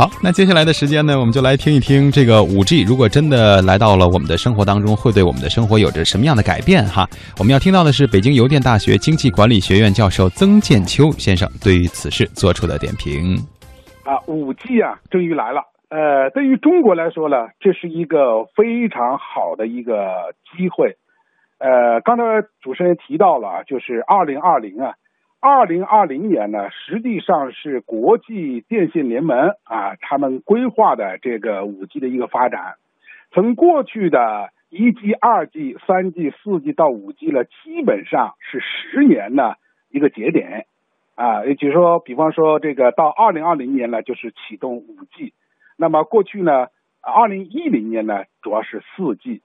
好，那接下来的时间呢，我们就来听一听这个五 G，如果真的来到了我们的生活当中，会对我们的生活有着什么样的改变？哈，我们要听到的是北京邮电大学经济管理学院教授曾建秋先生对于此事做出的点评。啊，五 G 啊，终于来了。呃，对于中国来说呢，这是一个非常好的一个机会。呃，刚才主持人提到了，就是二零二零啊。二零二零年呢，实际上是国际电信联盟啊，他们规划的这个五 G 的一个发展。从过去的一 G、二 G、三 G、四 G 到五 G 了，基本上是十年的一个节点啊。也就是说，比方说这个到二零二零年呢，就是启动五 G。那么过去呢，二零一零年呢，主要是四 G，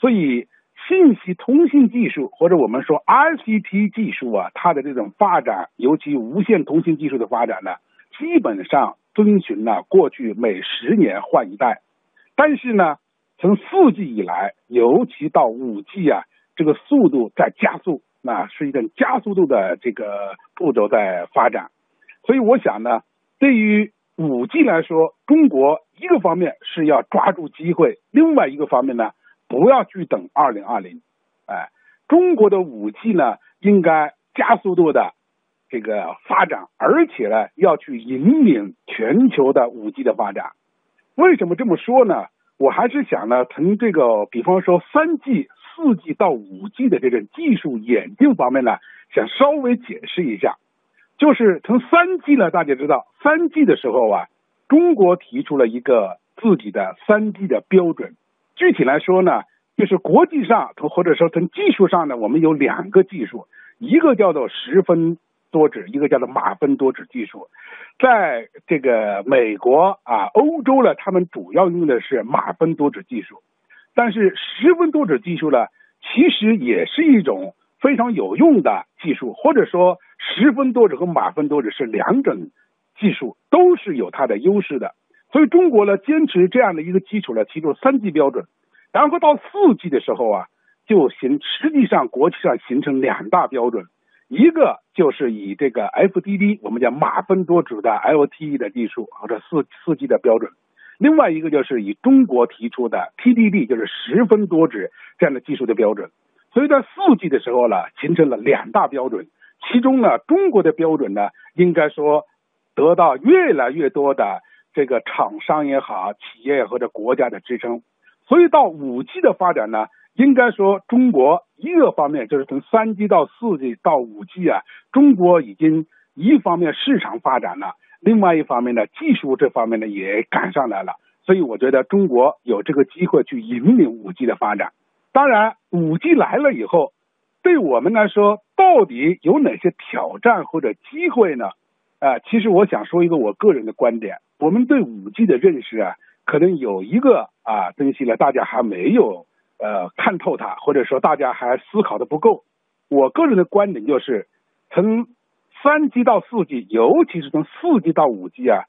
所以。信息通信技术或者我们说 ICT 技术啊，它的这种发展，尤其无线通信技术的发展呢，基本上遵循了过去每十年换一代。但是呢，从四 G 以来，尤其到五 G 啊，这个速度在加速，那是一个加速度的这个步骤在发展。所以我想呢，对于五 G 来说，中国一个方面是要抓住机会，另外一个方面呢。不要去等二零二零，哎，中国的五 G 呢，应该加速度的这个发展，而且呢，要去引领全球的五 G 的发展。为什么这么说呢？我还是想呢，从这个，比方说三 G、四 G 到五 G 的这种技术演进方面呢，想稍微解释一下。就是从三 G 呢，大家知道，三 G 的时候啊，中国提出了一个自己的三 G 的标准。具体来说呢，就是国际上从或者说从技术上呢，我们有两个技术，一个叫做十分多指，一个叫做马分多指技术。在这个美国啊、欧洲呢，他们主要用的是马分多指技术，但是十分多指技术呢，其实也是一种非常有用的技术，或者说十分多指和马分多指是两种技术，都是有它的优势的。所以中国呢，坚持这样的一个基础呢，提出三 G 标准，然后到四 G 的时候啊，就形实际上国际上形成两大标准，一个就是以这个 FDD，我们叫马分多指的 LTE 的技术或者四四 G 的标准，另外一个就是以中国提出的 TDD，就是十分多指这样的技术的标准。所以在四 G 的时候呢，形成了两大标准，其中呢，中国的标准呢，应该说得到越来越多的。这个厂商也好，企业或者国家的支撑，所以到五 G 的发展呢，应该说中国一个方面就是从三 G 到四 G 到五 G 啊，中国已经一方面市场发展了，另外一方面呢，技术这方面呢也赶上来了，所以我觉得中国有这个机会去引领五 G 的发展。当然，五 G 来了以后，对我们来说到底有哪些挑战或者机会呢？啊，其实我想说一个我个人的观点。我们对五 G 的认识啊，可能有一个啊东西呢，大家还没有呃看透它，或者说大家还思考的不够。我个人的观点就是，从三 G 到四 G，尤其是从四 G 到五 G 啊，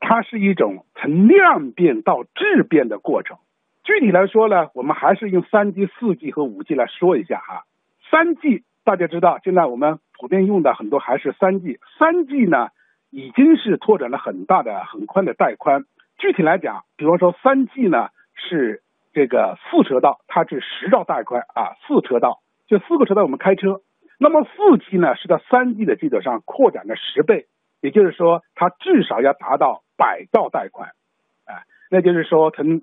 它是一种从量变到质变的过程。具体来说呢，我们还是用三 G、四 G 和五 G 来说一下哈。三 G 大家知道，现在我们普遍用的很多还是三 G，三 G 呢。已经是拓展了很大的、很宽的带宽。具体来讲，比方说三 G 呢是这个四车道，它是十兆带宽啊，四车道就四个车道我们开车。那么四 G 呢是在三 G 的基础上扩展了十倍，也就是说它至少要达到百兆带宽，啊，那就是说从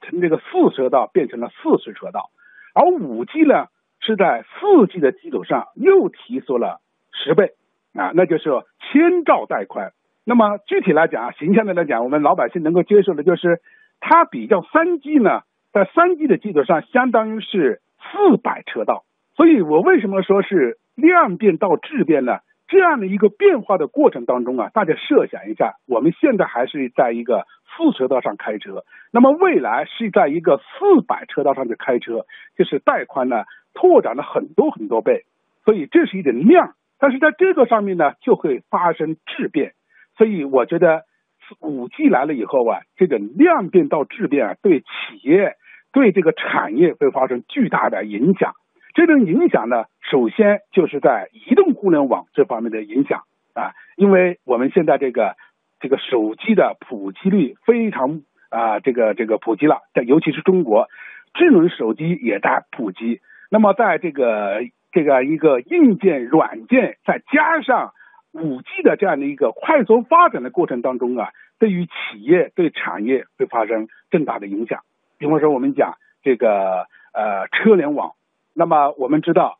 从这个四车道变成了四十车道。而五 G 呢是在四 G 的基础上又提速了十倍。啊，那就是千兆带宽。那么具体来讲啊，形象的来讲，我们老百姓能够接受的就是，它比较三 G 呢，在三 G 的基础上，相当于是四百车道。所以我为什么说是量变到质变呢？这样的一个变化的过程当中啊，大家设想一下，我们现在还是在一个四车道上开车，那么未来是在一个四百车道上去开车，就是带宽呢拓展了很多很多倍。所以这是一点量。但是在这个上面呢，就会发生质变，所以我觉得五 G 来了以后啊，这个量变到质变啊，对企业、对这个产业会发生巨大的影响。这种影响呢，首先就是在移动互联网这方面的影响啊，因为我们现在这个这个手机的普及率非常啊，这个这个普及了，在尤其是中国，智能手机也在普及。那么在这个这个一个硬件、软件，再加上五 G 的这样的一个快速发展的过程当中啊，对于企业、对产业会发生更大的影响。比方说，我们讲这个呃车联网，那么我们知道，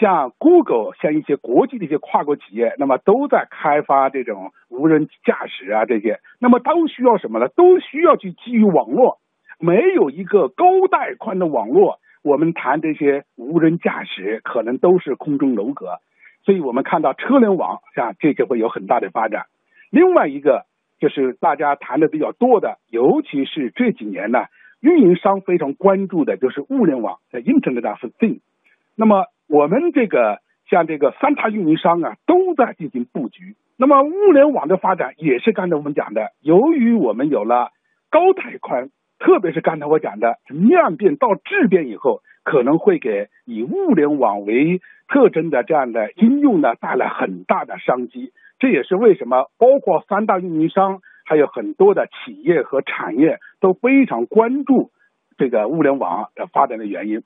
像 Google，像一些国际的一些跨国企业，那么都在开发这种无人驾驶啊这些，那么都需要什么呢？都需要去基于网络，没有一个高带宽的网络。我们谈这些无人驾驶，可能都是空中楼阁，所以我们看到车联网像这就会有很大的发展。另外一个就是大家谈的比较多的，尤其是这几年呢，运营商非常关注的就是物联网在 Internet of Things。那么我们这个像这个三大运营商啊，都在进行布局。那么物联网的发展也是刚才我们讲的，由于我们有了高带宽。特别是刚才我讲的量变到质变以后，可能会给以物联网为特征的这样的应用呢带来很大的商机。这也是为什么包括三大运营商，还有很多的企业和产业都非常关注这个物联网的发展的原因。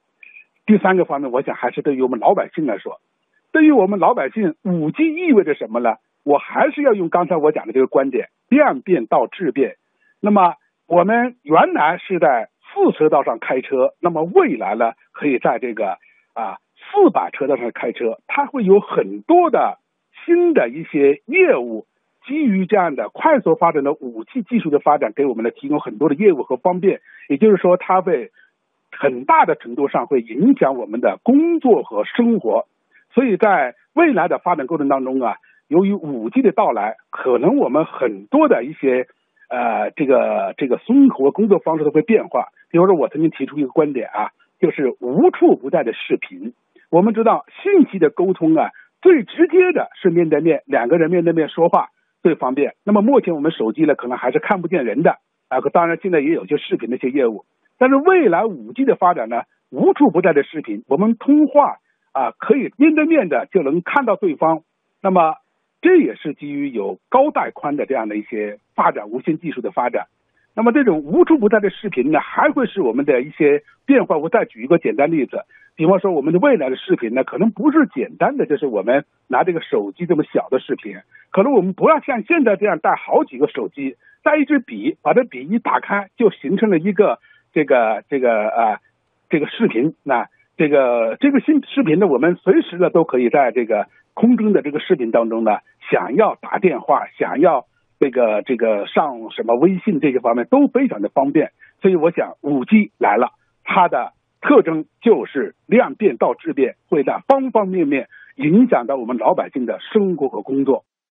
第三个方面，我想还是对于我们老百姓来说，对于我们老百姓，五 G 意味着什么呢？我还是要用刚才我讲的这个观点：量变到质变。那么。我们原来是在四车道上开车，那么未来呢，可以在这个啊四百车道上开车，它会有很多的新的一些业务，基于这样的快速发展的武器技术的发展，给我们呢提供很多的业务和方便。也就是说，它会很大的程度上会影响我们的工作和生活。所以在未来的发展过程当中啊，由于五 G 的到来，可能我们很多的一些。呃，这个这个生活工作方式都会变化。比如说，我曾经提出一个观点啊，就是无处不在的视频。我们知道，信息的沟通啊，最直接的是面对面，两个人面对面说话最方便。那么目前我们手机呢，可能还是看不见人的啊。当然，现在也有些视频的一些业务。但是未来五 G 的发展呢，无处不在的视频，我们通话啊，可以面对面的就能看到对方。那么。这也是基于有高带宽的这样的一些发展，无线技术的发展。那么这种无处不在的视频呢，还会是我们的一些变化。我再举一个简单例子，比方说我们的未来的视频呢，可能不是简单的，就是我们拿这个手机这么小的视频，可能我们不要像现在这样带好几个手机，带一支笔，把这笔一打开，就形成了一个这个这个啊这个视频。那这个这个新视频呢，我们随时呢都可以在这个。空中的这个视频当中呢，想要打电话，想要这个这个上什么微信这些方面都非常的方便，所以我想五 G 来了，它的特征就是量变到质变，会在方方面面影响到我们老百姓的生活和工作。